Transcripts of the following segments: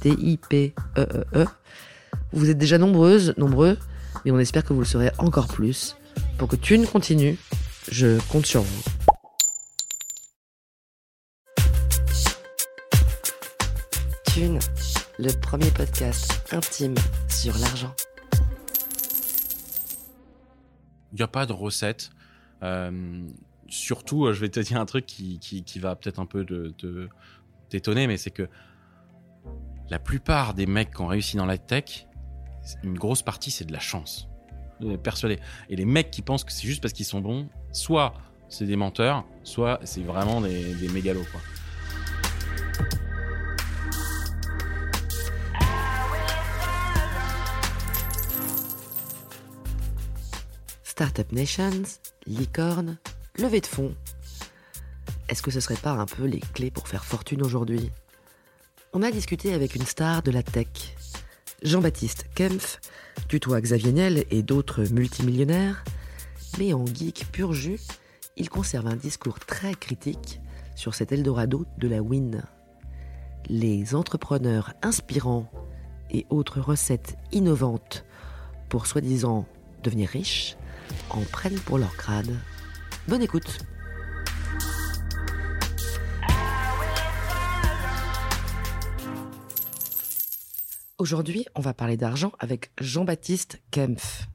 T-I-P-E-E-E. Vous êtes déjà nombreuses, nombreux, mais on espère que vous le serez encore plus. Pour que Thune continue, je compte sur vous. Thune, le premier podcast intime sur l'argent. Il n'y a pas de recette. Euh, surtout, euh, je vais te dire un truc qui, qui, va peut-être un peu t'étonner, mais c'est que la plupart des mecs qui ont réussi dans la tech, une grosse partie, c'est de la chance. Persuadé. Et les mecs qui pensent que c'est juste parce qu'ils sont bons, soit c'est des menteurs, soit c'est vraiment des, mégalos, quoi. Startup Nations, licorne, levée de fonds. Est-ce que ce serait pas un peu les clés pour faire fortune aujourd'hui? On a discuté avec une star de la tech. Jean-Baptiste Kempf tutoie Xavier Niel et d'autres multimillionnaires, mais en geek pur jus, il conserve un discours très critique sur cet Eldorado de la win. Les entrepreneurs inspirants et autres recettes innovantes pour soi-disant devenir riches en prennent pour leur crâne. Bonne écoute Aujourd'hui, on va parler d'argent avec Jean-Baptiste Kempf.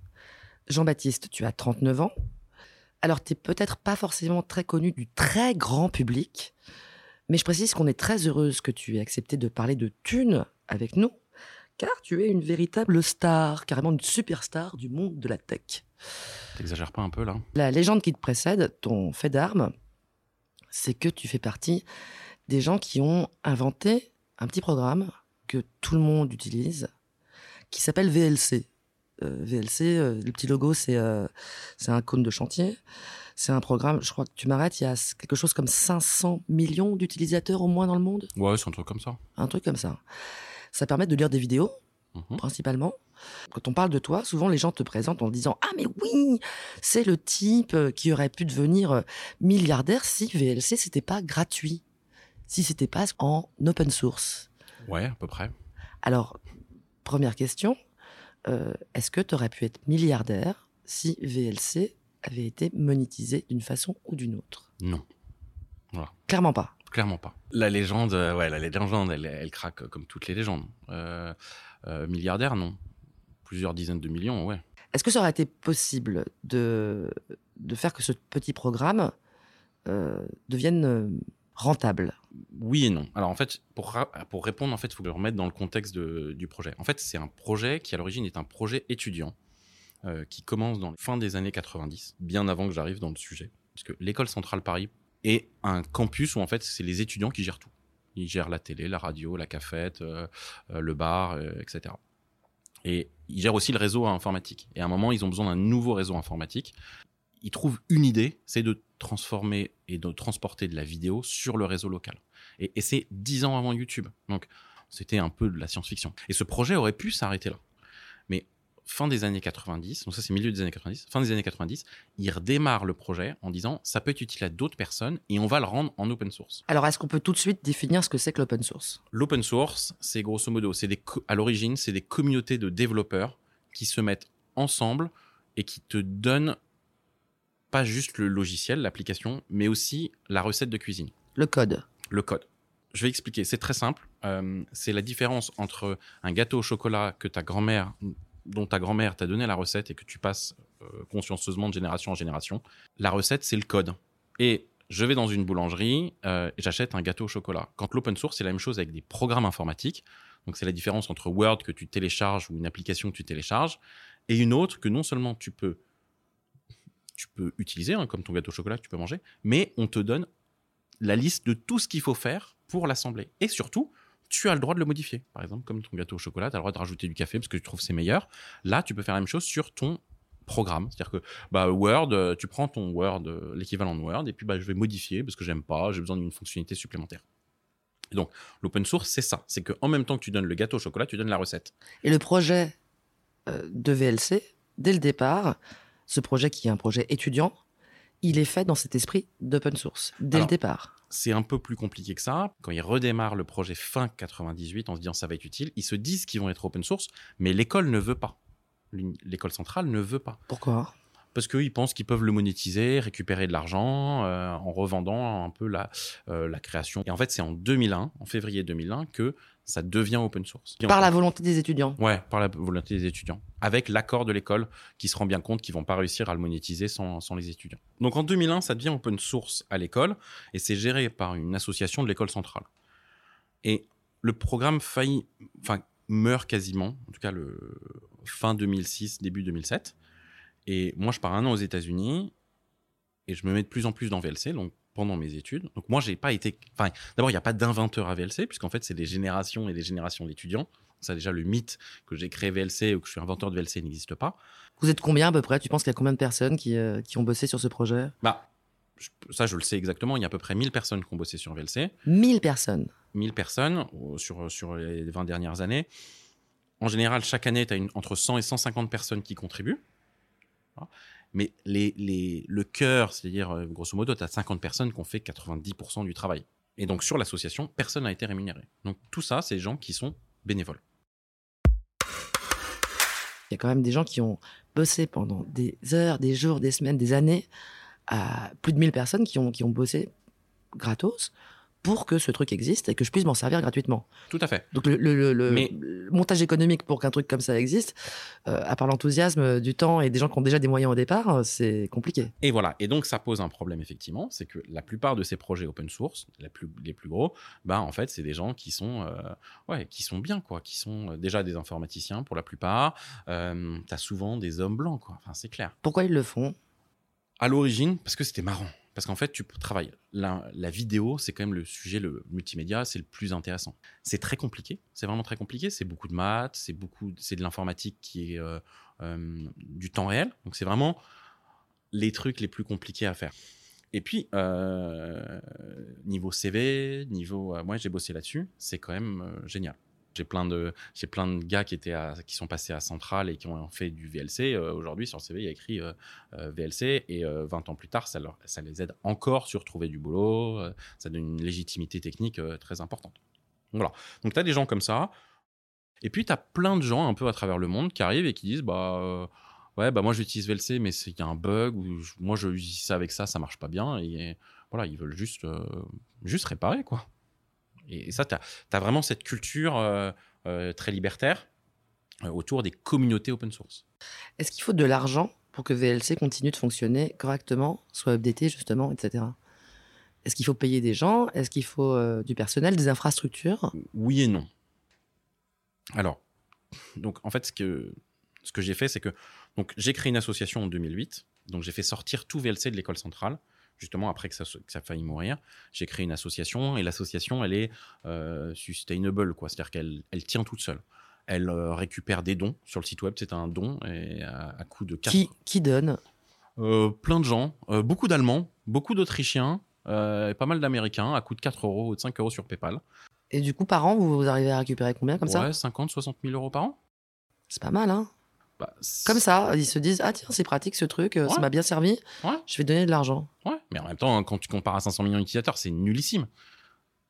Jean-Baptiste, tu as 39 ans. Alors, tu peut-être pas forcément très connu du très grand public, mais je précise qu'on est très heureuse que tu aies accepté de parler de thunes avec nous, car tu es une véritable star, carrément une superstar du monde de la tech. T'exagères pas un peu là La légende qui te précède, ton fait d'armes, c'est que tu fais partie des gens qui ont inventé un petit programme que tout le monde utilise, qui s'appelle VLC. Euh, VLC, euh, le petit logo, c'est euh, un cône de chantier. C'est un programme, je crois que tu m'arrêtes, il y a quelque chose comme 500 millions d'utilisateurs au moins dans le monde? Ouais, c'est un truc comme ça. Un truc comme ça. Ça permet de lire des vidéos, Mhm. principalement. Quand on parle de toi, souvent les gens te présentent en disant Ah, mais oui, c'est le type euh, qui aurait pu devenir milliardaire si VLC c'était pas gratuit, si c'était pas en open source. Ouais, à peu près. Alors, première question euh, est-ce que tu aurais pu être milliardaire si VLC avait été monétisé d'une façon ou d'une autre? Non, Clairement pas. clairement pas. La légende, euh, ouais, la légende, elle, elle craque comme toutes les légendes. Euh, euh, milliardaire, non. Plusieurs dizaines de millions, ouais. Est-ce que ça aurait été possible de, de faire que ce petit programme devienne rentable? Oui et non. Alors en fait, pour, pour répondre, en fait, il faut le remettre dans le contexte de- du projet. En fait, c'est un projet qui à l'origine est un projet étudiant euh, qui commence dans la fin des années 90, bien avant que j'arrive dans le sujet. Parce que l'école centrale Paris est un campus où en fait c'est les étudiants qui gèrent tout. Ils gèrent la télé, la radio, la cafette, euh, euh, le bar, etc. Et ils gèrent aussi le réseau informatique. Et à un moment, ils ont besoin d'un nouveau réseau informatique. Ils trouvent une idée, c'est de transformer et de transporter de la vidéo sur le réseau local. Et, et c'est dix ans avant YouTube. Donc, c'était un peu de la science-fiction. Et ce projet aurait pu s'arrêter là. Mais fin des années 90, donc ça c'est milieu des années 90, fin des années 90, ils redémarrent le projet en disant ça peut être utile à d'autres personnes et on va le rendre en open source. Alors, est-ce qu'on peut tout de suite définir ce que c'est que l'open source? L'open source, c'est grosso modo, c'est des à l'origine, c'est des communautés de développeurs qui se mettent ensemble et qui te donnent pas juste le logiciel, l'application, mais aussi la recette de cuisine. Le code. Le code. Je vais expliquer. C'est très simple. Euh, c'est la différence entre un gâteau au chocolat que ta grand-mère, dont ta grand-mère t'a donné la recette et que tu passes euh, consciencieusement de génération en génération. La recette, c'est le code. Et je vais dans une boulangerie euh, et j'achète un gâteau au chocolat. Quand l'open source, c'est la même chose avec des programmes informatiques. Donc c'est la différence entre Word que tu télécharges ou une application que tu télécharges et une autre que non seulement tu peux tu peux utiliser, hein, comme ton gâteau au chocolat tu peux manger, mais on te donne la liste de tout ce qu'il faut faire pour l'assembler. Et surtout, tu as le droit de le modifier. Par exemple, comme ton gâteau au chocolat, tu as le droit de rajouter du café parce que tu trouves c'est meilleur. Là, tu peux faire la même chose sur ton programme. C'est-à-dire que bah, Word, euh, tu prends ton Word, euh, l'équivalent de Word, et puis bah, je vais modifier parce que j'aime pas, j'ai besoin d'une fonctionnalité supplémentaire. Donc, l'open source, c'est ça. C'est qu'en même temps que tu donnes le gâteau au chocolat, tu donnes la recette. Et le projet euh, de VLC, dès le départ, ce projet qui est un projet étudiant, il est fait dans cet esprit d'open source, dès Alors, le départ. C'est un peu plus compliqué que ça. Quand ils redémarrent le projet fin 98 en se disant ça va être utile, ils se disent qu'ils vont être open source, mais l'école ne veut pas. L'école centrale ne veut pas. Pourquoi? Parce qu'ils pensent qu'ils peuvent le monétiser, récupérer de l'argent euh, en revendant un peu la, euh, la création. Et en fait, c'est en 2001, en février 2001, que ça devient open source. Par la volonté des étudiants. Ouais, par la volonté des étudiants. Avec l'accord de l'école qui se rend bien compte qu'ils vont pas réussir à le monétiser sans, sans les étudiants. Donc en 2001, ça devient open source à l'école et c'est géré par une association de l'école centrale. Et le programme faillit, enfin, meurt quasiment, en tout cas le fin 2006, début 2007. Et moi, je pars un an aux États-Unis et je me mets de plus en plus dans VLC, donc pendant mes études. Donc moi, j'ai pas été. Enfin, d'abord, il n'y a pas d'inventeur à VLC, puisqu'en fait, c'est des générations et des générations d'étudiants. Ça, déjà, le mythe que j'ai créé VLC ou que je suis inventeur de VLC n'existe pas. Vous êtes combien à peu près? Tu penses qu'il y a combien de personnes qui, euh, qui ont bossé sur ce projet? Bah, je- ça, je le sais exactement. Il y a à peu près 1000 personnes qui ont bossé sur VLC. 1000 personnes. 1000 personnes euh, sur, sur les 20 dernières années. En général, chaque année, tu as entre 100 et 150 personnes qui contribuent. Mais le cœur, c'est-à-dire, euh, grosso modo, tu as 50 personnes qui ont fait 90% du travail. Et donc, sur l'association, personne n'a été rémunéré. Donc, tout ça, c'est des gens qui sont bénévoles. Il y a quand même des gens qui ont bossé pendant des heures, des jours, des semaines, des années, plus de 1000 personnes qui ont bossé gratos pour que ce truc existe et que je puisse m'en servir gratuitement. Tout à fait. Donc le, le- le- le- Mais- le montage économique pour qu'un truc comme ça existe, euh, à part l'enthousiasme du temps et des gens qui ont déjà des moyens au départ, euh, c'est compliqué. Et voilà. Et donc, ça pose un problème, effectivement. C'est que la plupart de ces projets open source, plus, les plus gros, bah, en fait, c'est des gens qui sont, euh, ouais, qui sont bien, quoi. Qui sont déjà des informaticiens pour la plupart. Euh, T'as souvent des hommes blancs, quoi. Enfin, c'est clair. Pourquoi ils le font? À l'origine, parce que c'était marrant. Parce qu'en fait, tu travailles. La, la vidéo, c'est quand même le sujet, le multimédia, c'est le plus intéressant. C'est très compliqué. C'est vraiment très compliqué. C'est beaucoup de maths, c'est beaucoup, c'est de l'informatique qui est euh, euh, du temps réel. Donc, c'est vraiment les trucs les plus compliqués à faire. Et puis, euh, niveau CV, niveau. moi, j'ai bossé là-dessus. C'est quand même génial. J'ai plein de, j'ai plein de gars qui étaient qui sont passés à Centrale et qui ont fait du VLC. Euh, Aujourd'hui, sur le CV, il y a écrit euh, euh, VLC et euh, 20 ans plus tard, ça, leur, ça les aide encore sur trouver du boulot. ça donne une légitimité technique très importante. Voilà. Donc, tu as des gens comme ça. Et puis, tu as plein de gens un peu à travers le monde qui arrivent et qui disent bah, Ouais, bah moi j'utilise VLC, mais il y a un bug, ou moi je utilise ça avec ça, ça marche pas bien. Et voilà, ils veulent juste, juste réparer, quoi. Et, et ça, tu as, vraiment cette culture euh, euh, très libertaire euh, autour des communautés open source. Est-ce qu'il faut de l'argent pour que VLC continue de fonctionner correctement, soit updaté justement, etc. Est-ce qu'il faut payer des gens? Est-ce qu'il faut euh, du personnel, des infrastructures? Oui et non. Alors, donc en fait, ce que, ce que j'ai fait, c'est que donc j'ai créé une association en 2008. Donc j'ai fait sortir tout VLC de l'école centrale, justement après que ça, que ça failli mourir. J'ai créé une association et l'association, elle est euh, sustainable, quoi. C'est-à-dire qu'elle elle tient toute seule. Elle euh, récupère des dons sur le site web. C'est un don et à, à coût de 4 qui, qui donne? Euh, plein de gens, euh, beaucoup d'Allemands, beaucoup d'Autrichiens, et pas mal d'Américains, à coût de 4 euros ou de 5 euros sur PayPal. Et du coup, par an, vous vous arrivez à récupérer combien comme ça? Ouais, 50, 60 000 euros par an. C'est pas mal, hein Bah, Comme ça, ils se disent Ah tiens, c'est pratique ce truc, euh, ça m'a bien servi, Ouais. je vais donner de l'argent. Ouais, mais en même temps, quand tu compares à 500 millions d'utilisateurs, c'est nullissime.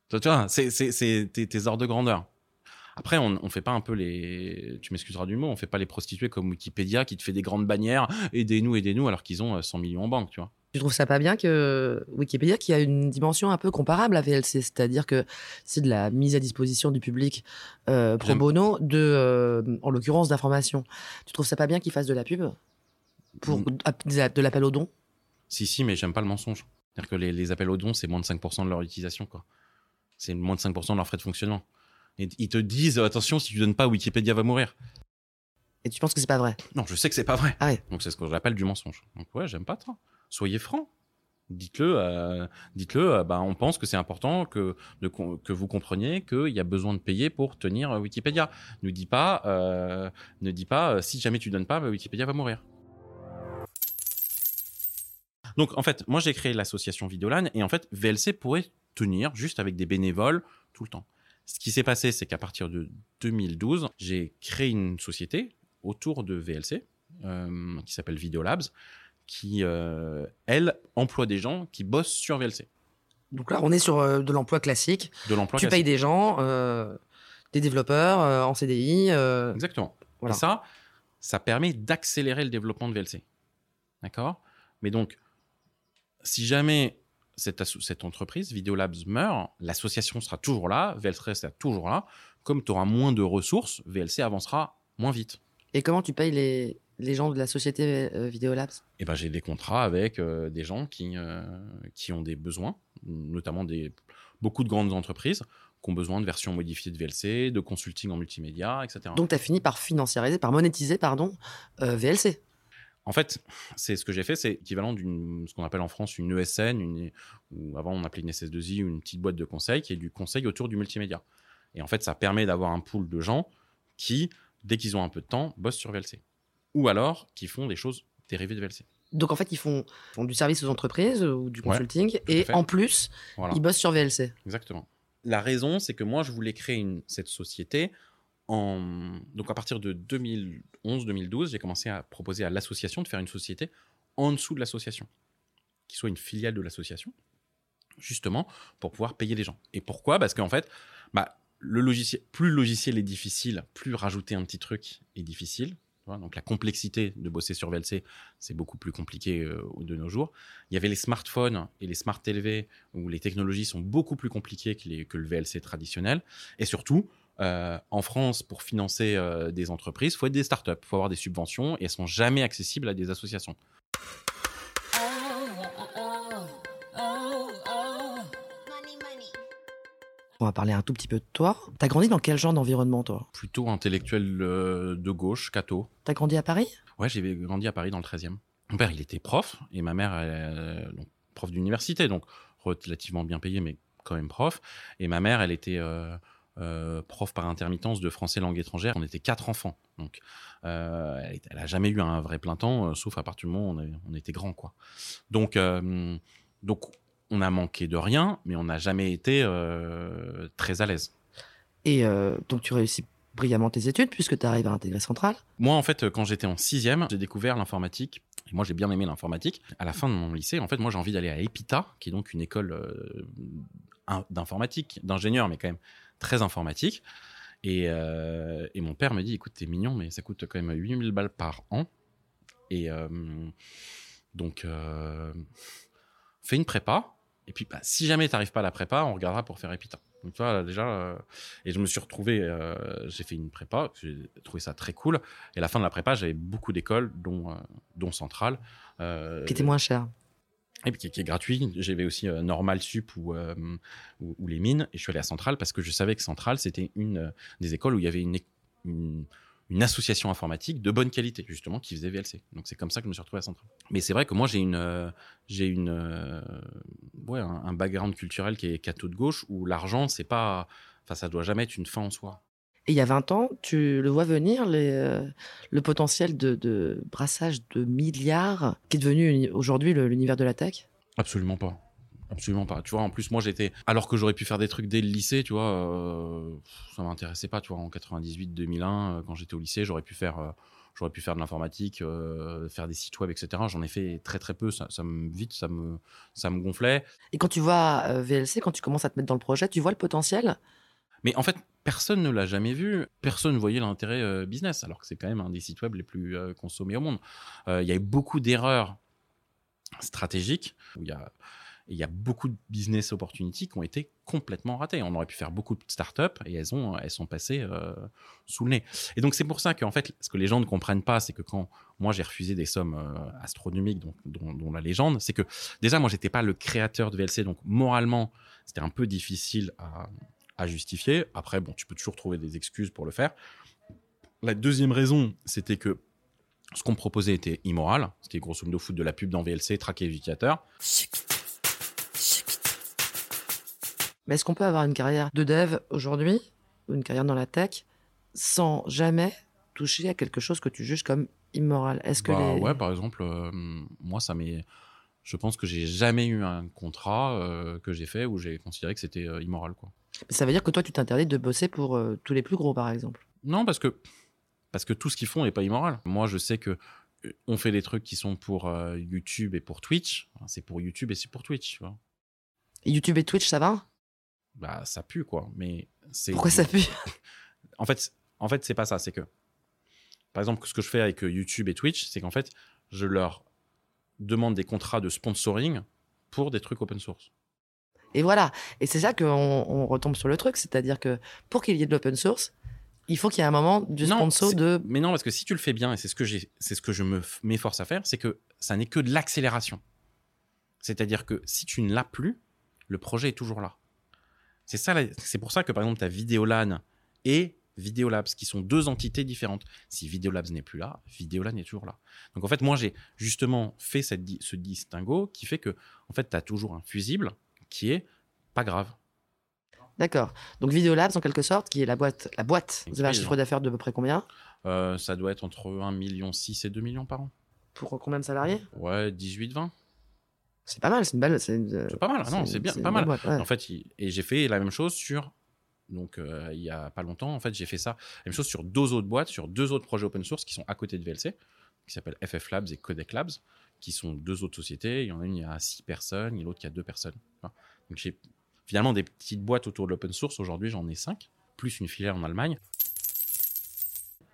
Tu vois, c'est c'est- c'est tes, tes ordres de grandeur. Après, on, on fait pas un peu les. Tu m'excuseras du mot, on fait pas les prostituées comme Wikipédia qui te fait des grandes bannières, aidez-nous, aidez-nous, alors qu'ils ont euh, 100 millions en banque, tu vois. Tu trouves ça pas bien que Wikipédia, qui a une dimension un peu comparable à VLC, c'est-à-dire que c'est de la mise à disposition du public euh, pro bono, de, euh, en l'occurrence d'informations. Tu trouves ça pas bien qu'ils fassent de la pub pour Mm. de l'appel aux dons? Si, si, mais j'aime pas le mensonge. C'est-à-dire que les, les appels aux dons, c'est moins de 5% de leur utilisation, quoi. C'est moins de 5% de leurs frais de fonctionnement. Et ils te disent, attention, si tu donnes pas, Wikipédia va mourir. Et tu penses que c'est pas vrai? Non, je sais que c'est pas vrai. Ah ouais. Donc c'est ce que j'appelle du mensonge. Donc ouais, j'aime pas ça. Soyez franc. Dites-le, euh, dites-le. euh, bah, on pense que c'est important que, que vous compreniez qu'il y a besoin de payer pour tenir euh, Wikipédia. Ne dis pas, euh, ne dis pas, si jamais tu donnes pas, bah, Wikipédia va mourir. Donc en fait, moi j'ai créé l'association Vidéolan et en fait VLC pourrait tenir juste avec des bénévoles tout le temps. Ce qui s'est passé, c'est qu'à partir de 2012, j'ai créé une société autour de VLC qui s'appelle Videolabs, qui, euh, elle, emploie des gens qui bossent sur VLC. Donc là, on est sur euh, de l'emploi classique. De l'emploi Tu payes des gens, euh, des développeurs en CDI. Exactement. Voilà. Et ça, ça permet d'accélérer le développement de VLC. D'accord? Mais donc, si jamais cette, cette entreprise, Videolabs, meurt, l'association sera toujours là, VLC sera toujours là. Comme tu auras moins de ressources, VLC avancera moins vite. Et comment tu payes les, les gens de la société euh, Videolabs Et ben, j'ai des contrats avec euh, des gens qui, euh, qui ont des besoins, notamment des, beaucoup de grandes entreprises qui ont besoin de versions modifiées de VLC, de consulting en multimédia, etc. Donc tu as fini par financiariser, par monétiser, pardon, euh, VLC. En fait, c'est ce que j'ai fait, c'est équivalent d'une ce qu'on appelle en France une ESN, une, ou avant on appelait une SS2I ou une petite boîte de conseil, qui est du conseil autour du multimédia. Et en fait, ça permet d'avoir un pool de gens qui, dès qu'ils ont un peu de temps, bossent sur VLC. Ou alors qui font des choses dérivées de VLC. Donc en fait, ils font, font du service aux entreprises ou du consulting. et en plus, Voilà. ils bossent sur VLC. Exactement. La raison, c'est que moi, je voulais créer une, cette société. En... Donc, à partir de 2011-2012, j'ai commencé à proposer à l'association de faire une société en dessous de l'association, qui soit une filiale de l'association, justement, pour pouvoir payer les gens. Et pourquoi? Parce qu'en fait, bah, le logiciel, plus le logiciel est difficile, plus rajouter un petit truc est difficile. Donc la complexité de bosser sur VLC, c'est beaucoup plus compliqué euh, de nos jours. Il y avait les smartphones et les smart TV où les technologies sont beaucoup plus compliquées que, les- le VLC traditionnel. Et surtout, euh, en France, pour financer euh, des entreprises, il faut être des startups, il faut avoir des subventions et elles sont jamais accessibles à des associations. On va parler un tout petit peu de toi. T'as grandi dans quel genre d'environnement, toi? Plutôt intellectuel euh, de gauche, catho. T'as grandi à Paris? Ouais, j'ai grandi à Paris dans le 13e. Mon père, il était prof et ma mère, elle, donc, prof d'université, donc relativement bien payé, mais quand même prof. Et ma mère, elle était euh, euh, prof par intermittence de français langue étrangère. On était quatre enfants, donc euh, elle, elle a jamais eu un vrai plein temps, euh, sauf à partir du moment où on, était grand, quoi. Donc, euh, donc, on a manqué de rien, mais on n'a jamais été euh, très à l'aise. Et euh, donc tu réussis brillamment tes études puisque tu arrives à intégrer Centrale. Moi, en fait, quand j'étais en sixième, j'ai découvert l'informatique. Et moi, j'ai bien aimé l'informatique. À la fin de mon lycée, en fait, moi, j'ai envie d'aller à EPITA, qui est donc une école euh, d'informatique, d'ingénieur, mais quand même très informatique. Et, euh, et mon père me dit, écoute, t'es mignon, mais ça coûte quand même 8000 balles par an. Et euh, donc, euh, fais une prépa. Et puis, bah, si jamais t'arrives pas à la prépa, on regardera pour faire EPITA. Donc, tu vois, là, déjà, euh, et je me suis retrouvé, euh, j'ai fait une prépa, j'ai trouvé ça très cool. Et à la fin de la prépa, j'avais beaucoup d'écoles, dont, euh, dont Centrale. euh, qui était moins cher. et puis qui, qui est gratuit. J'avais aussi Normal Sup ou, ou, ou les mines. Et je suis allé à Centrale parce que je savais que Centrale, c'était une des écoles où il y avait une, une association informatique de bonne qualité, justement, qui faisait VLC. Donc c'est comme ça que je me suis retrouvé à Centrale. Mais c'est vrai que moi, j'ai une, euh, j'ai une, euh, ouais, un, un background culturel qui est catho de gauche où l'argent, c'est pas, enfin, ça doit jamais être une fin en soi. Et il y a 20 ans, tu le vois venir, les, euh, le potentiel de, de brassage de milliards qui est devenu aujourd'hui l'univers de la tech? Absolument pas. Absolument pas. Tu vois, en plus, moi, j'étais. Alors que j'aurais pu faire des trucs dès le lycée, tu vois, euh, ça m'intéressait pas, tu vois, en 98-2001, euh, quand j'étais au lycée, j'aurais pu faire. euh, J'aurais pu faire de l'informatique, faire des sites web, etc. J'en ai fait très très peu. Ça, ça me vite, ça me, ça me gonflait. Et quand tu vois euh, VLC, quand tu commences à te mettre dans le projet, tu vois le potentiel? Mais en fait, personne ne l'a jamais vu, personne ne voyait l'intérêt business, alors que c'est quand même un des sites web les plus consommés au monde. Euh, Il y a eu beaucoup d'erreurs stratégiques, où il y a, il y a beaucoup de business opportunities qui ont été complètement ratées. On aurait pu faire beaucoup de startups et elles, ont, elles sont passées euh, sous le nez. Et donc c'est pour ça qu'en fait, ce que les gens ne comprennent pas, c'est que quand moi j'ai refusé des sommes euh, astronomiques, dont, la légende, c'est que déjà moi j'étais pas le créateur de VLC, donc moralement c'était un peu difficile à, justifier. Après, bon, tu peux toujours trouver des excuses pour le faire. La deuxième raison, c'était que ce qu'on proposait était immoral. C'était grosso modo foutre de la pub dans VLC, traquer les Mais est-ce qu'on peut avoir une carrière de dev aujourd'hui, ou une carrière dans la tech, sans jamais toucher à quelque chose que tu juges comme immoral? Est-ce que Bah les... ouais, par exemple, euh, moi, ça m'est. Je pense que j'ai jamais eu un contrat euh, que j'ai fait où j'ai considéré que c'était euh, immoral, quoi. Ça veut dire que toi, tu t'interdis de bosser pour tous les plus gros, par exemple? Non, parce que parce que tout ce qu'ils font n'est pas immoral. Moi, je sais que on fait des trucs qui sont pour YouTube et pour Twitch. C'est pour YouTube et c'est pour Twitch, tu vois. YouTube et Twitch, ça va? Bah, ça pue, quoi. Mais c'est. Pourquoi ça pue? En fait, en fait, c'est pas ça. C'est que, par exemple, ce que je fais avec YouTube et Twitch, c'est qu'en fait, je leur demande des contrats de sponsoring pour des trucs open source. Et voilà. Et c'est ça qu'on on retombe sur le truc. C'est-à-dire que pour qu'il y ait de l'open source, il faut qu'il y ait un moment du Non, sponsor de. Mais non, parce que si tu le fais bien, et c'est ce que j'ai, c'est ce que je me m'efforce à faire, c'est que ça n'est que de l'accélération. C'est-à-dire que si tu ne l'as plus, le projet est toujours là. C'est ça, c'est pour ça que par exemple, tu as Vidéolan et Videolabs, qui sont deux entités différentes. Si Videolabs n'est plus là, Videolan est toujours là. Donc en fait, moi, j'ai justement fait cette ce distinguo qui fait que, en fait, tu as toujours un fusible qui est pas grave. D'accord. Donc Videolabs, en quelque sorte, qui est la boîte. La boîte. Vous avez un chiffre d'affaires de peu près combien? Euh, ça doit être entre 1,6 million et 2 millions par an. Pour combien de salariés? Ouais, 18-20. C'est pas mal. C'est une belle. C'est pas mal, non, c'est bien, pas mal. boîte, ouais. En fait, et j'ai fait la même chose sur. Donc, euh, il y a pas longtemps, en fait, j'ai fait ça. La même chose sur deux autres boîtes, sur deux autres projets open source qui sont à côté de VLC, qui s'appellent FF Labs et Codec Labs, qui sont deux autres sociétés. Il y en a une, il y a six personnes, et l'autre, il y a deux personnes. Enfin, Donc, j'ai finalement des petites boîtes autour de l'open source. Aujourd'hui, j'en ai cinq, plus une filiale en Allemagne.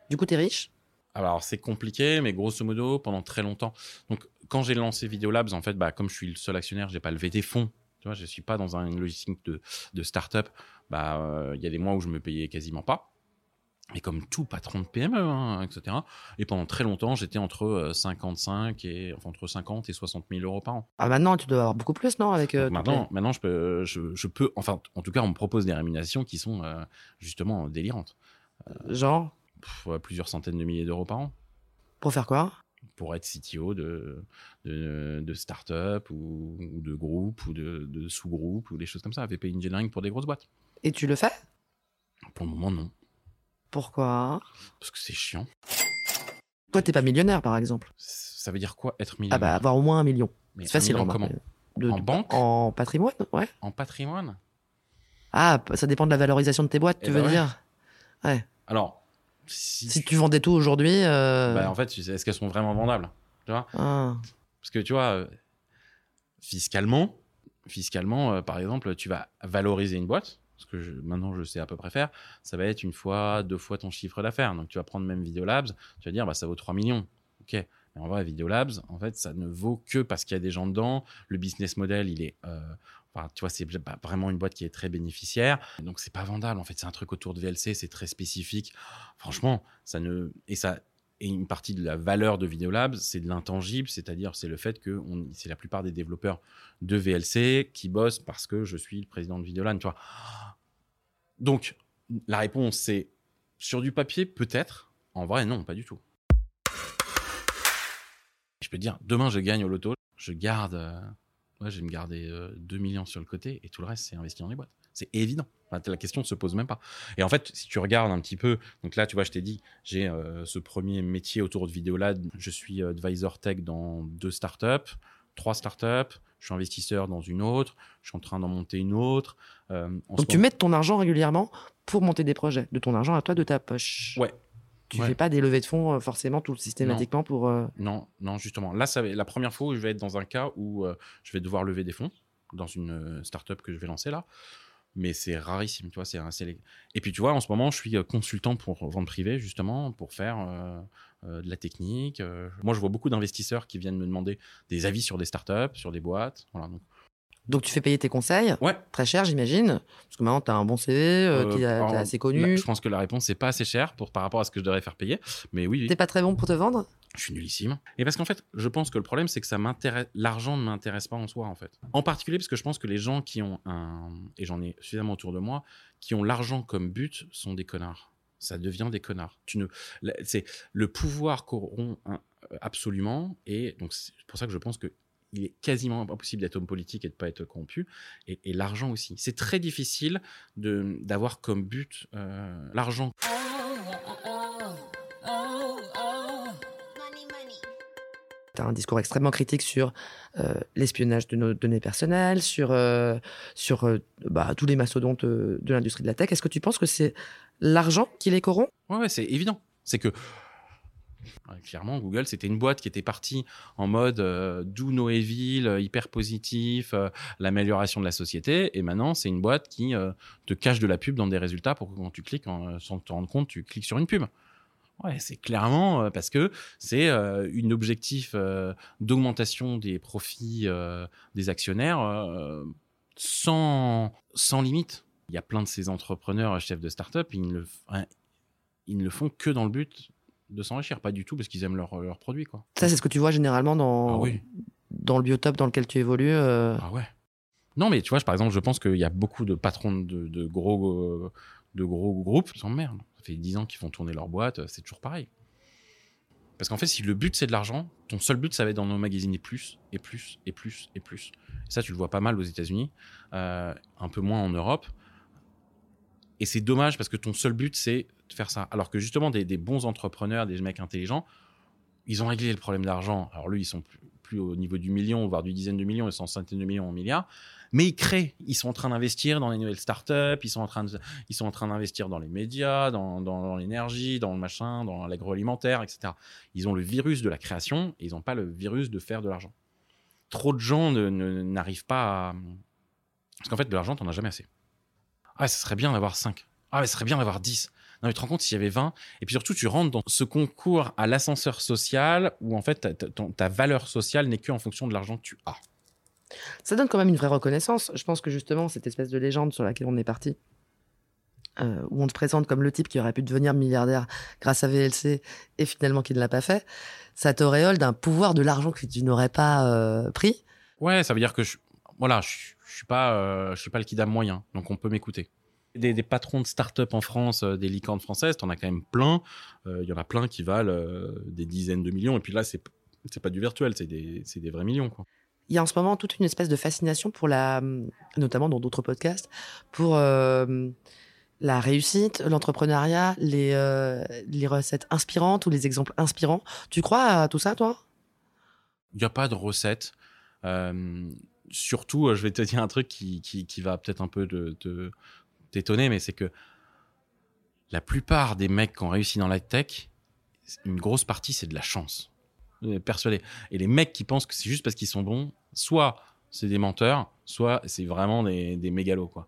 Du coup, t'es riche? Alors, c'est compliqué, mais grosso modo, pendant très longtemps. Donc, quand j'ai lancé Videolabs, en fait, bah, comme je suis le seul actionnaire, j'ai pas levé des fonds. Tu vois, je suis pas dans un- logistique de, de start-up. Bah, euh, il y a des mois où je me payais quasiment pas. Et comme tout patron de PME, hein, etc. Et pendant très longtemps, j'étais entre euh, 55 et enfin, entre 50 et 60 000 euros par an. Ah, maintenant, tu dois avoir beaucoup plus, non avec, euh, maintenant, maintenant, je peux, je, je peux, enfin, en tout cas, on me propose des rémunérations qui sont euh, justement délirantes. Genre, Pff, plusieurs centaines de milliers d'euros par an. pour faire quoi? Pour être CTO de, de, de start-up ou, ou de groupe ou de, de sous-groupe ou des choses comme ça. VP Engineering pour des grosses boîtes. Et tu le fais? Pour le moment, non. Pourquoi? Parce que c'est chiant. Toi, t'es pas millionnaire, par exemple. Ça veut dire quoi être Ah millionnaire? bah, avoir au moins un million. C'est facile, million remarque. comment? De- En de- banque? En patrimoine, ouais. En patrimoine? Ah, ça dépend de la valorisation de tes boîtes, Eh tu ben veux ouais. dire? Ouais. Alors, si, Si tu vendais tout aujourd'hui. euh, bah, en fait, est-ce qu'elles sont vraiment vendables Tu vois? Ah. Parce que tu vois, euh, fiscalement, fiscalement, euh, par exemple, tu vas valoriser une boîte, parce que je- maintenant je sais à peu près faire, ça va être une fois, deux fois ton chiffre d'affaires. Donc tu vas prendre même Videolabs, tu vas dire, bah, ça vaut 3 millions. Ok. Mais en vrai, Videolabs, en fait, ça ne vaut que parce qu'il y a des gens dedans. Le business model, il est. euh, Enfin, tu vois, c'est pas vraiment une boîte qui est très bénéficiaire. Donc, c'est pas vendable. En fait, c'est un truc autour de VLC, c'est très spécifique. Franchement, ça ne. Et ça. Et une partie de la valeur de Videolabs, c'est de l'intangible, c'est-à-dire c'est le fait que c'est la plupart des développeurs de VLC qui bossent parce que je suis le président de Videolan, tu vois. Donc, la réponse, c'est sur du papier, peut-être. En vrai, non, pas du tout. Je peux te dire, demain, je gagne au loto, je garde. Ouais, je vais me garder euh, 2 millions sur le côté et tout le reste, c'est investi dans les boîtes. C'est évident. Enfin, la question ne se pose même pas. Et en fait, si tu regardes un petit peu, donc là, tu vois, je t'ai dit, j'ai euh, ce premier métier autour de Vidéolab. Je suis advisor tech dans deux startups, trois startups. Je suis investisseur dans une autre. Je suis en train d'en monter une autre. Euh, Donc tu mets ton argent régulièrement pour monter des projets, de ton argent à toi, de ta poche. Ouais. Tu Ouais. fais pas des levées de fonds euh, forcément tout systématiquement pour. euh, Non, non, justement. Là, ça la première fois où je vais être dans un cas où euh, je vais devoir lever des fonds dans une startup que je vais lancer là. mais c'est rarissime, tu vois. C'est, Et puis, tu vois, en ce moment, je suis consultant pour vente privée, justement, pour faire euh, euh, de la technique. Moi, je vois beaucoup d'investisseurs qui viennent me demander des avis sur des startups, sur des boîtes. Voilà, donc. Donc, tu fais payer tes conseils Ouais. Très cher, j'imagine. Parce que maintenant, tu as un bon CV, qui est assez connu. je pense que la réponse, c'est pas assez cher pour, par rapport à ce que je devrais faire payer. Mais oui. oui. T'es pas très bon pour te vendre? Je suis nullissime. Et parce qu'en fait, je pense que le problème, c'est que ça m'intéresse. L'argent ne m'intéresse pas en soi, en fait. En particulier parce que je pense que les gens qui ont un, et j'en ai suffisamment autour de moi, qui ont l'argent comme but, sont des connards. Ça devient des connards. Tu ne, c'est le pouvoir corrompt absolument, et donc c'est pour ça que je pense que il est quasiment impossible d'être homme politique et de pas être corrompu, et, l'argent aussi. C'est très difficile de d'avoir comme but euh, l'argent. Tu as un discours extrêmement critique sur euh, l'espionnage de nos données personnelles, sur, euh, sur euh, bah, tous les mastodontes de l'industrie de la tech. Est-ce que tu penses que c'est l'argent qui les corrompt? Ouais, c'est évident. C'est que clairement, Google, c'était une boîte qui était partie en mode do no evil, hyper positif, l'amélioration de la société. Et maintenant, c'est une boîte qui te cache de la pub dans des résultats pour que quand tu cliques, sans te rendre compte, tu cliques sur une pub. Ouais, c'est clairement euh, parce que c'est euh, une objectif euh, d'augmentation des profits des actionnaires sans, sans limite. Il y a plein de ces entrepreneurs, chefs de start-up, ils ne le, ils ne le font que dans le but de s'enrichir, pas du tout parce qu'ils aiment leurs leur produits. Quoi. Ça, c'est ce que tu vois généralement dans, ah dans le biotope dans lequel tu évolues. Ah ouais. Non, mais tu vois, par exemple, je pense qu'il y a beaucoup de patrons de, de gros, de gros groupes qui s'emmerdent. Ça fait 10 ans qu'ils font tourner leur boîte, c'est toujours pareil. Parce qu'en fait, si le but c'est de l'argent, ton seul but ça va être d'en emmagasiner plus et plus et plus et plus. Et ça, tu le vois pas mal aux États-Unis, euh, un peu moins en Europe. Et c'est dommage parce que ton seul but c'est faire ça. Alors que justement, des, bons entrepreneurs, des mecs intelligents, ils ont réglé le problème d'argent. Alors lui, ils sont plus, au niveau du million, voire du dizaine de millions, ils sont centaines de millions en milliards mais ils créent. Ils sont en train d'investir dans les nouvelles startups, ils sont en train ils sont en train d'investir dans les médias, dans, l'énergie, dans le machin, dans l'agroalimentaire, etc. Ils ont le virus de la création et ils n'ont pas le virus de faire de l'argent. Trop de gens n'arrivent pas à... Parce qu'en fait, de l'argent, t'en as jamais assez. Ah, ça serait bien d'avoir 5. Ah, ça serait bien d'avoir 10. Non, mais tu te rends compte s'il y avait 20. Et puis surtout, tu rentres dans ce concours à l'ascenseur social où en fait, ta, ta valeur sociale n'est qu'en fonction de l'argent que tu as. Ça donne quand même une vraie reconnaissance. Je pense que justement, cette espèce de légende sur laquelle on est parti, euh, où on te présente comme le type qui aurait pu devenir milliardaire grâce à VLC et finalement qui ne l'a pas fait, ça t'auréole d'un pouvoir de l'argent que tu n'aurais pas euh, pris. Ouais, ça veut dire que je, voilà, je, je suis pas, euh, je suis pas le kidam moyen, donc on peut m'écouter. Des, des, patrons de start-up en France, des licornes françaises, t'en as quand même plein. Il y en a plein qui valent des dizaines de millions. Et puis là, c'est c'est pas du virtuel, c'est des, des vrais millions. Quoi il y a en ce moment toute une espèce de fascination pour la, notamment dans d'autres podcasts, pour euh, la réussite, l'entrepreneuriat, les, euh, les recettes inspirantes ou les exemples inspirants. Tu crois à tout ça, toi? Il n'y a pas de recette. Euh, surtout, je vais te dire un truc qui, qui, va peut-être un peu te, t'étonner, mais c'est que la plupart des mecs qui ont réussi dans la tech, une grosse partie, c'est de la chance persuadé. Et les mecs qui pensent que c'est juste parce qu'ils sont bons, soit c'est des menteurs, soit c'est vraiment des, des, mégalos, quoi.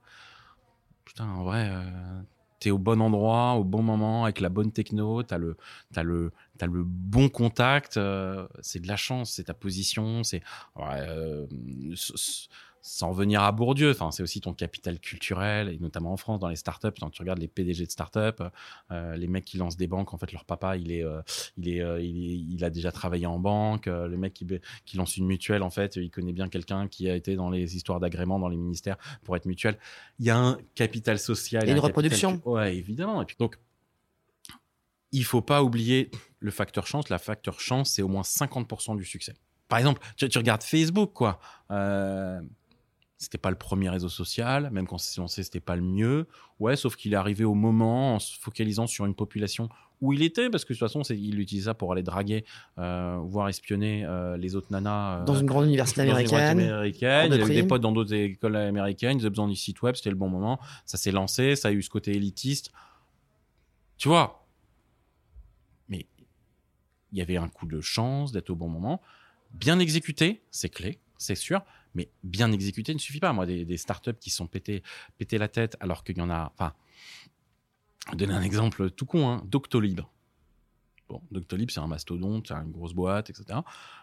Putain, en vrai, euh, t'es au bon endroit, au bon moment, avec la bonne techno, t'as le, as le, as le bon contact, euh, c'est de la chance, c'est ta position, c'est. Euh, sans venir à Bourdieu, enfin, c'est aussi ton capital culturel, et notamment en France, dans les startups, quand tu regardes les PDG de startups, euh, les mecs qui lancent des banques, en fait, leur papa, il est, euh, il, est, euh, il, il, a déjà travaillé en banque, le mec qui, qui lance une mutuelle, en fait, il connaît bien quelqu'un qui a été dans les histoires d'agrément dans les ministères pour être mutuel. Il y a un capital social. Et une reproduction. Ouais, évidemment. Et puis, donc, il faut pas oublier le facteur chance. La facteur chance, c'est au moins 50% du succès. Par exemple, tu, tu regardes Facebook, quoi. C'était pas le premier réseau social, même quand c'est lancé, c'était pas le mieux. Ouais, sauf qu'il est arrivé au moment en se focalisant sur une population où il était, parce que de toute façon, il utilisait ça pour aller draguer, euh, voire espionner euh, les autres nanas. Euh, dans une grande université américaine. américaine. Il avait des potes dans d'autres écoles américaines, ils avaient besoin du site web, c'était le bon moment. Ça s'est lancé, ça a eu ce côté élitiste. Tu vois? Mais il y avait un coup de chance d'être au bon moment. Bien exécuté, c'est clé, c'est sûr Mais bien exécuté ne suffit pas. Moi, des, startups qui sont pété, pété la tête alors qu'il y en a. Enfin, donner un exemple tout con, hein, Doctolib. Bon, Doctolib, c'est un mastodonte, c'est une grosse boîte, etc.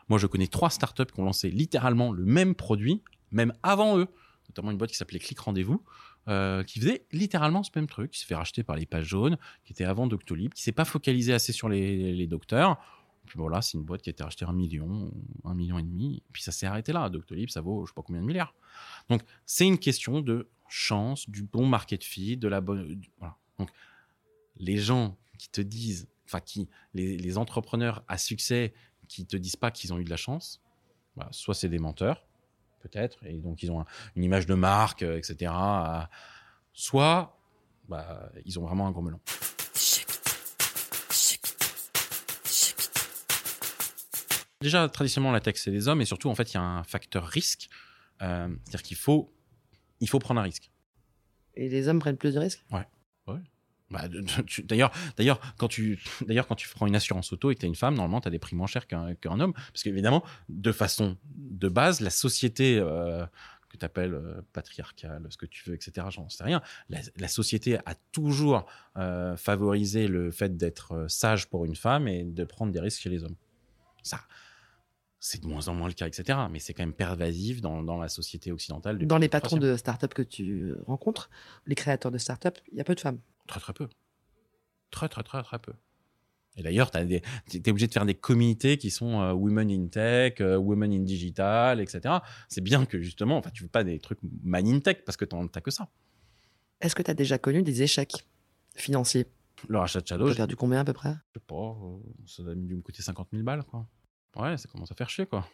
Moi, je connais trois startups qui ont lancé littéralement le même produit, même avant eux, notamment une boîte qui s'appelait Click Rendez-vous, euh, qui faisait littéralement ce même truc, qui se fait racheter par les pages jaunes, qui était avant Doctolib, qui s'est pas focalisé assez sur les, les docteurs. Puis voilà, c'est une boîte qui a été rachetée un million, un million et demi, puis ça s'est arrêté là. Doctolib, ça vaut je sais pas combien de milliards. Donc c'est une question de chance, du bon market fit, de la bonne. Donc les gens qui te disent, enfin qui, les, entrepreneurs à succès qui te disent pas qu'ils ont eu de la chance, soit c'est des menteurs, peut-être, et donc ils ont un- une image de marque, euh, etc. soit bah, ils ont vraiment un gros melon. Déjà, traditionnellement, la tech, c'est des hommes, et surtout, en fait, il y a un facteur risque. Euh, C'est-à-dire qu'il faut, il faut prendre un risque. Et les hommes prennent plus de risques? Bah, de- de- tu- D'ailleurs, d'ailleurs, quand tu, d'ailleurs, quand tu prends une assurance auto et que tu es une femme, normalement, tu as des prix moins chers qu'un homme. Parce qu'évidemment, de façon de base, la société euh, que tu appelles patriarcale, ce que tu veux, etc., j'en sais rien, la, la société a toujours euh, favorisé le fait d'être euh, sage pour une femme et de prendre des risques chez les hommes. Ça, c'est de moins en moins le cas, etc. Mais c'est quand même pervasif dans, dans la société occidentale. Dans les patrons de start-up que tu rencontres, les créateurs de start-up, il y a peu de femmes. Très très peu. Très très très très peu. Et d'ailleurs, tu es obligé de faire des communautés qui sont euh, Women in Tech, euh, Women in Digital, etc. C'est bien que justement, enfin, tu veux pas des trucs Man in Tech parce que tu n'as que ça. Est-ce que tu as déjà connu des échecs financiers? Le rachat de Shadow, Tu as je perdu combien à peu près? Sais pas, euh, ça a dû me coûter 50 000 balles. Quoi. Ouais, ça commence à faire chier, quoi.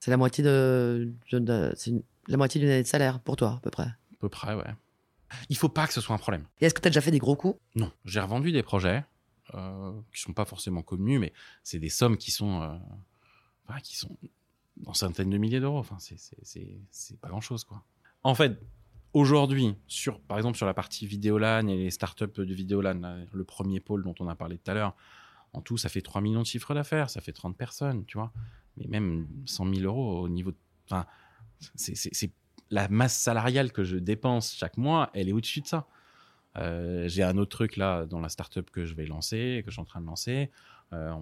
C'est la moitié de, de- de- c'est une- la moitié d'une année de salaire pour toi à peu près. À peu près, ouais. Il faut pas que ce soit un problème. Et est-ce que tu as déjà fait des gros coups? Non, j'ai revendu des projets euh, qui sont pas forcément connus, mais c'est des sommes qui sont, euh, qui sont dans centaines de milliers d'euros. Enfin, c'est- c'est- c'est c'est pas grand-chose, quoi. En fait, aujourd'hui, sur, par exemple, sur la partie Vidéolan et les startups de Vidéolan, le premier pôle dont on a parlé tout à l'heure, en tout, ça fait 3 millions de chiffres d'affaires, ça fait 30 personnes, tu vois. Mais même 100 000 euros au niveau. Enfin, c'est- la masse salariale que je dépense chaque mois, elle est au-dessus de ça. Euh, j'ai un autre truc là dans la startup que je vais lancer, que je suis en train de lancer. Euh,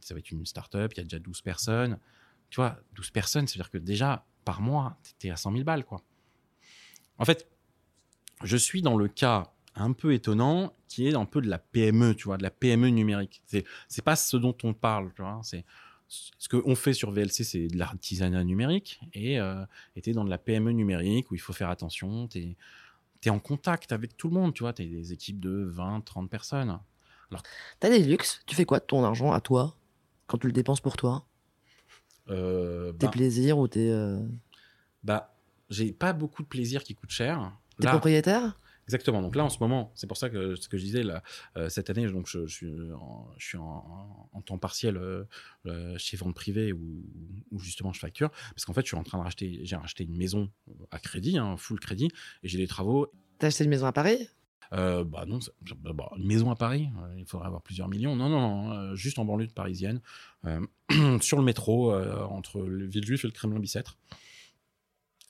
ça va être une startup, il y a déjà 12 personnes. Tu vois, 12 personnes, c'est-à-dire que déjà, par mois, tu es à 100 000 balles, quoi. En fait, je suis dans le cas un peu étonnant qui est un peu de la PME, tu vois, de la PME numérique. C'est, c'est pas ce dont on parle, tu vois. C'est ce qu'on fait sur VLC, c'est de l'artisanat numérique et euh, t'es dans de la PME numérique où il faut faire attention. T'es es en contact avec tout le monde, tu vois. T'as des équipes de 20, 30 personnes. T'as des luxes Tu fais quoi de ton argent à toi quand tu le dépenses pour toi? Euh, Tes bah, plaisirs ou tes, euh, bah, j'ai pas beaucoup de plaisir qui coûte cher. tes Là, propriétaires? Exactement. Donc là, en ce moment, c'est pour ça que ce que je disais là, euh, cette année, donc je, je suis en, je suis en, en temps partiel euh, euh, chez vente privée où, où justement je facture, parce qu'en fait, je suis en train de racheter, j'ai racheté une maison à crédit, hein, full crédit, et j'ai des travaux. T'as acheté une maison à Paris? Euh, bah non, bah, une maison à Paris, euh, il faudrait avoir plusieurs millions. Non, non, non, euh, juste en banlieue parisienne, euh, sur le métro entre le Villejuif et le Kremlin-Bicêtre,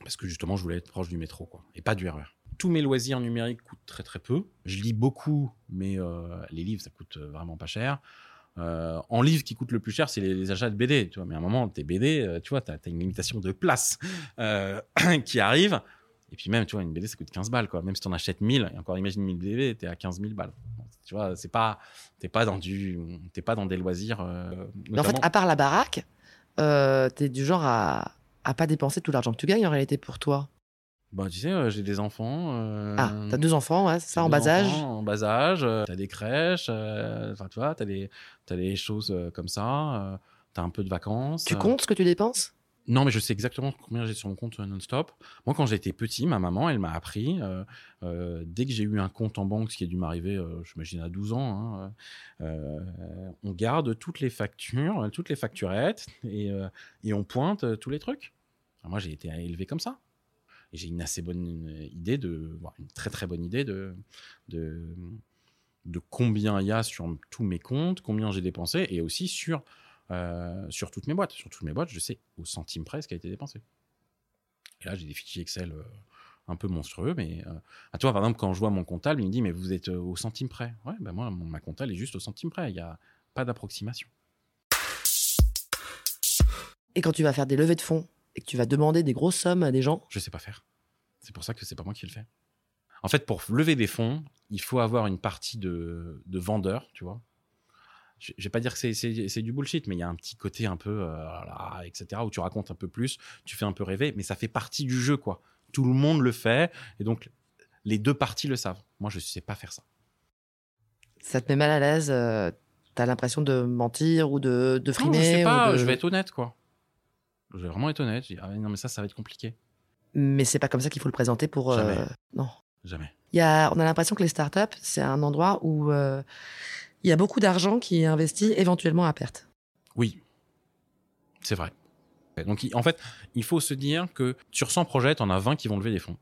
parce que justement, je voulais être proche du métro, quoi, et pas du RER. Tous mes loisirs numériques coûtent très très peu. Je lis beaucoup, mais euh, les livres, ça coûte euh, vraiment pas cher. Euh, en livre, qui coûte le plus cher, c'est les, les achats de BD. Tu vois, mais à un moment, tes BD, tu vois, tu as, une limitation de place euh, qui arrive. Et puis même, tu vois, une BD, ça coûte 15 balles, quoi. Même si tu en achètes 1000, et encore imagine 1000 BD, tu es à 15 000 balles. Tu vois, c'est pas, t'es pas dans du, t'es pas dans des loisirs. euh, En fait, à part la baraque, euh, t'es du genre à, à pas dépenser tout l'argent que tu gagnes en réalité pour toi. Bah, tu sais, euh, j'ai des enfants. euh, Ah, t'as deux enfants, ouais, c'est ça, en bas âge En bas âge, euh, t'as des crèches, euh, enfin tu vois, t'as des, t'as des choses comme ça, t'as un peu de vacances. Tu comptes ce que tu dépenses? Non, mais je sais exactement combien j'ai sur mon compte non-stop. Moi, quand j'étais petit, ma maman, elle m'a appris, euh, euh, dès que j'ai eu un compte en banque, ce qui a dû m'arriver, euh, j'imagine, à 12 ans, hein, on garde toutes les factures, toutes les facturettes, et, et on pointe tous les trucs. Alors, moi, j'ai été élevé comme ça. Et j'ai une assez bonne idée de, une très très bonne idée de, de, combien il y a sur tous mes comptes, combien j'ai dépensé, et aussi sur, euh, sur toutes mes boîtes. Sur toutes mes boîtes, je sais au centime près ce qui a été dépensé. Et là, j'ai des fichiers Excel euh, un peu monstrueux, mais euh, à toi, par exemple, quand je vois mon comptable, il me dit, mais vous êtes au centime près. Ouais, ben moi, mon- ma comptable est juste au centime près. Il n'y a pas d'approximation. Et quand tu vas faire des levées de fonds et que tu vas demander des grosses sommes à des gens, Je sais pas faire. C'est pour ça que c'est pas moi qui le fais. En fait, pour lever des fonds, il faut avoir une partie de, de vendeur, tu vois. Je je vais pas dire que c'est- du bullshit, mais il y a un petit côté un peu, euh, là, etc., où tu racontes un peu plus, tu fais un peu rêver, mais ça fait partie du jeu, quoi. Tout le monde le fait, et donc les deux parties le savent. Moi, je sais pas faire ça. ça te met mal à l'aise, euh, t'as l'impression de mentir ou de, de Non, frimer. je sais ou pas, de- je vais être honnête, quoi. Je vais vraiment être honnête. Je dis, ah non, mais ça, ça va être compliqué. Mais c'est pas comme ça qu'il faut le présenter pour. euh, Jamais. Non. Jamais. Il y a, on a l'impression que les startups, c'est un endroit où euh, il y a beaucoup d'argent qui est investi éventuellement à perte. Oui, c'est vrai. Donc, en fait, il faut se dire que sur 100 projets, tu en as 20 qui vont lever des fonds.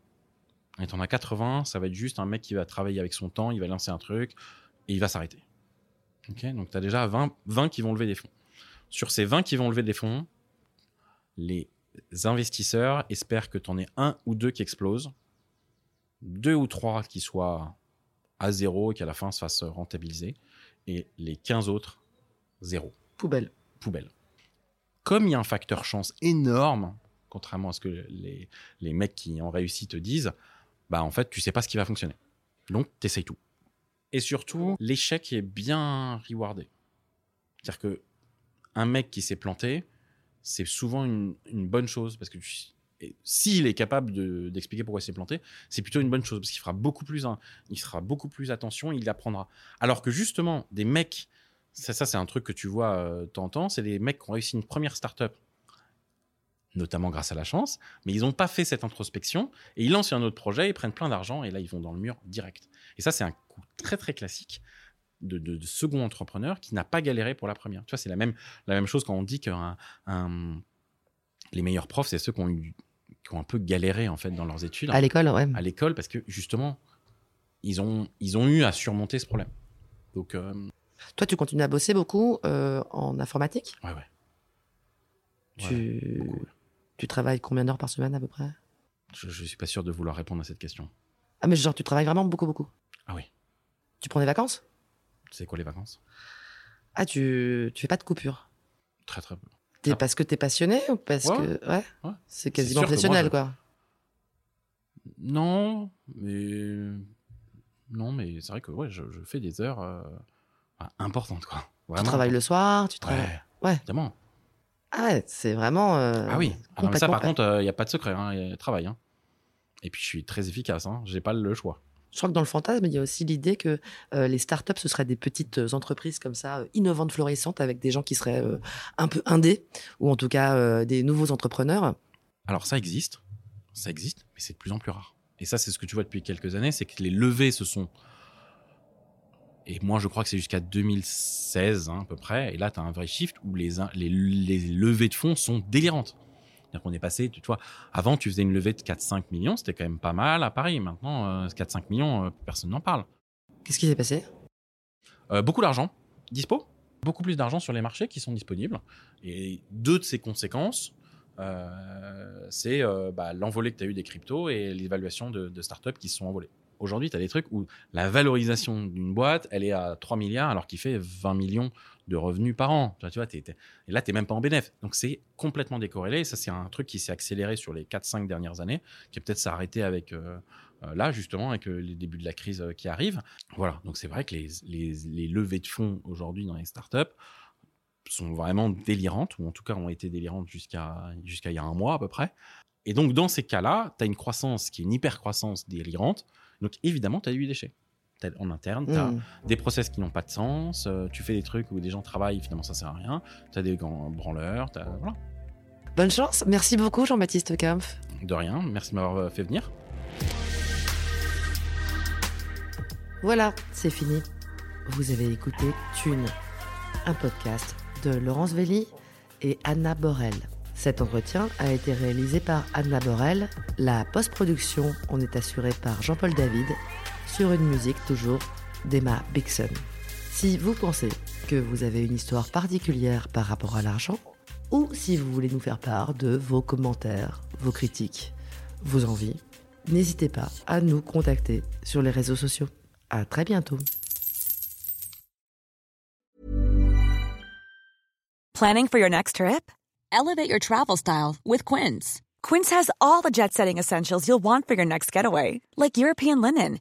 Et tu en as 80, ça va être juste un mec qui va travailler avec son temps, il va lancer un truc et il va s'arrêter. Ok? Donc, tu as déjà 20, 20 qui vont lever des fonds. Sur ces 20 qui vont lever des fonds, les investisseurs espèrent que tu en aies un ou deux qui explosent, deux ou trois qui soient à zéro et qu'à la fin se fassent rentabiliser, et les 15 autres, zéro Poubelle. poubelle. Comme il y a un facteur chance énorme, contrairement à ce que les, les mecs qui ont réussi te disent, bah en fait, tu sais pas ce qui va fonctionner. Donc, t'essayes tout. Et surtout, l'échec est bien rewardé. C'est-à-dire que un mec qui s'est planté, c'est souvent une, bonne chose parce que s'il est capable de- d'expliquer pourquoi il s'est planté, c'est plutôt une bonne chose parce qu'il fera beaucoup plus, il fera beaucoup plus attention, il apprendra. Alors que justement, des mecs ça, c'est un truc que tu vois euh, temps. C'est des mecs qui ont réussi une première startup, notamment grâce à la chance, mais ils n'ont pas fait cette introspection et ils lancent un autre projet, ils prennent plein d'argent et là ils vont dans le mur direct. Et ça, c'est un coup très très classique de, de- de second entrepreneur qui n'a pas galéré pour la première. Tu vois, c'est la même, la même chose quand on dit que les meilleurs profs, c'est ceux qui ont, eu, qui ont un peu galéré en fait dans leurs études À l'école, ouais. à l'école parce que justement, ils ont, ils ont eu à surmonter ce problème. Donc, euh, Toi, tu continues à bosser beaucoup euh, en informatique? ouais, ouais. tu... beaucoup, ouais. tu travailles combien d'heures par semaine à peu près? Je, je suis pas sûr de vouloir répondre à cette question. Ah, mais genre, tu travailles vraiment beaucoup, beaucoup? Ah oui. Tu prends des vacances? C'est quoi les vacances? Ah, tu... tu fais pas de coupure? Très très peu. T'es Ah. parce que t'es passionné ou parce Ouais. que. Ouais. Ouais. C'est quasiment sûr que moi, professionnel, je- quoi. Non, mais non, mais c'est vrai que ouais, je, je fais des heures euh, enfin, importantes quoi. Tu Vraiment. travailles le soir, tu travailles. Ouais, Ouais. évidemment. Ah ouais, c'est vraiment. euh, ah oui. Ah non, mais ça par contre, il n'y a pas de secret, hein, y a travail. Hein. Et puis je suis très efficace, hein. j'ai pas le choix. Je crois que dans le fantasme, il y a aussi l'idée que euh, les startups, ce seraient des petites euh, entreprises comme ça, euh, innovantes, florissantes, avec des gens qui seraient un peu indés, ou en tout cas des nouveaux entrepreneurs. Alors ça existe, ça existe, mais c'est de plus en plus rare. Et ça, c'est ce que tu vois depuis quelques années, c'est que les levées se sont. Et moi, je crois que c'est jusqu'à 2016 hein, à peu près. Et là, tu as un vrai shift où les levées de fonds sont délirantes. C'est-à-dire qu'on est passé, tu vois, avant, tu faisais une levée de 4-5 millions, c'était quand même pas mal à Paris. Maintenant, euh, 4-5 millions, euh, personne n'en parle. Qu'est-ce qui s'est passé? Euh, beaucoup d'argent dispo, beaucoup plus d'argent sur les marchés qui sont disponibles. Et deux de ces conséquences, euh, c'est euh, bah, l'envolée que tu as eu des cryptos et l'évaluation de, de startups qui se sont envolées. Aujourd'hui, tu as des trucs où la valorisation d'une boîte, elle est à 3 milliards alors qu'il fait 20 millions de revenus par an. Tu vois, t'es- et là, tu n'es même pas en bénéfice. Donc, c'est complètement décorrélé. Ça, c'est un truc qui s'est accéléré sur les 4-5 dernières années, qui peut-être s'arrêter avec euh, euh, là, justement, avec euh, les débuts de la crise qui arrivent. Voilà, donc c'est vrai que les, levées de fonds aujourd'hui dans les startups sont vraiment délirantes, ou en tout cas ont été délirantes jusqu'à jusqu'à il y a un mois à peu près. Et donc, dans ces cas-là, tu as une croissance qui est une hyper-croissance délirante. Donc, évidemment, tu as du déchet. En interne, tu as Hmm. des process qui n'ont pas de sens, euh, tu fais des trucs où des gens travaillent, finalement ça sert à rien, tu as des grands branleurs, t'as- voilà. Bonne chance. Merci beaucoup, Jean-Baptiste Kampf. De rien, merci de m'avoir euh, fait venir. Voilà, c'est fini. Vous avez écouté Thune, un podcast de Laurence Velli et Anna Borel. Cet entretien a été réalisé par Anna Borel. La post-production en est assurée par Jean-Paul David sur une musique toujours d'Emma Bixon. Si vous pensez que vous avez une histoire particulière par rapport à l'argent, ou si vous voulez nous faire part de vos commentaires, vos critiques, vos envies, n'hésitez pas à nous contacter sur les réseaux sociaux. À très bientôt. Planning for your next trip? Elevate your travel style with Quince. Quince has all the jet setting essentials you'll want for your next getaway, like European linen,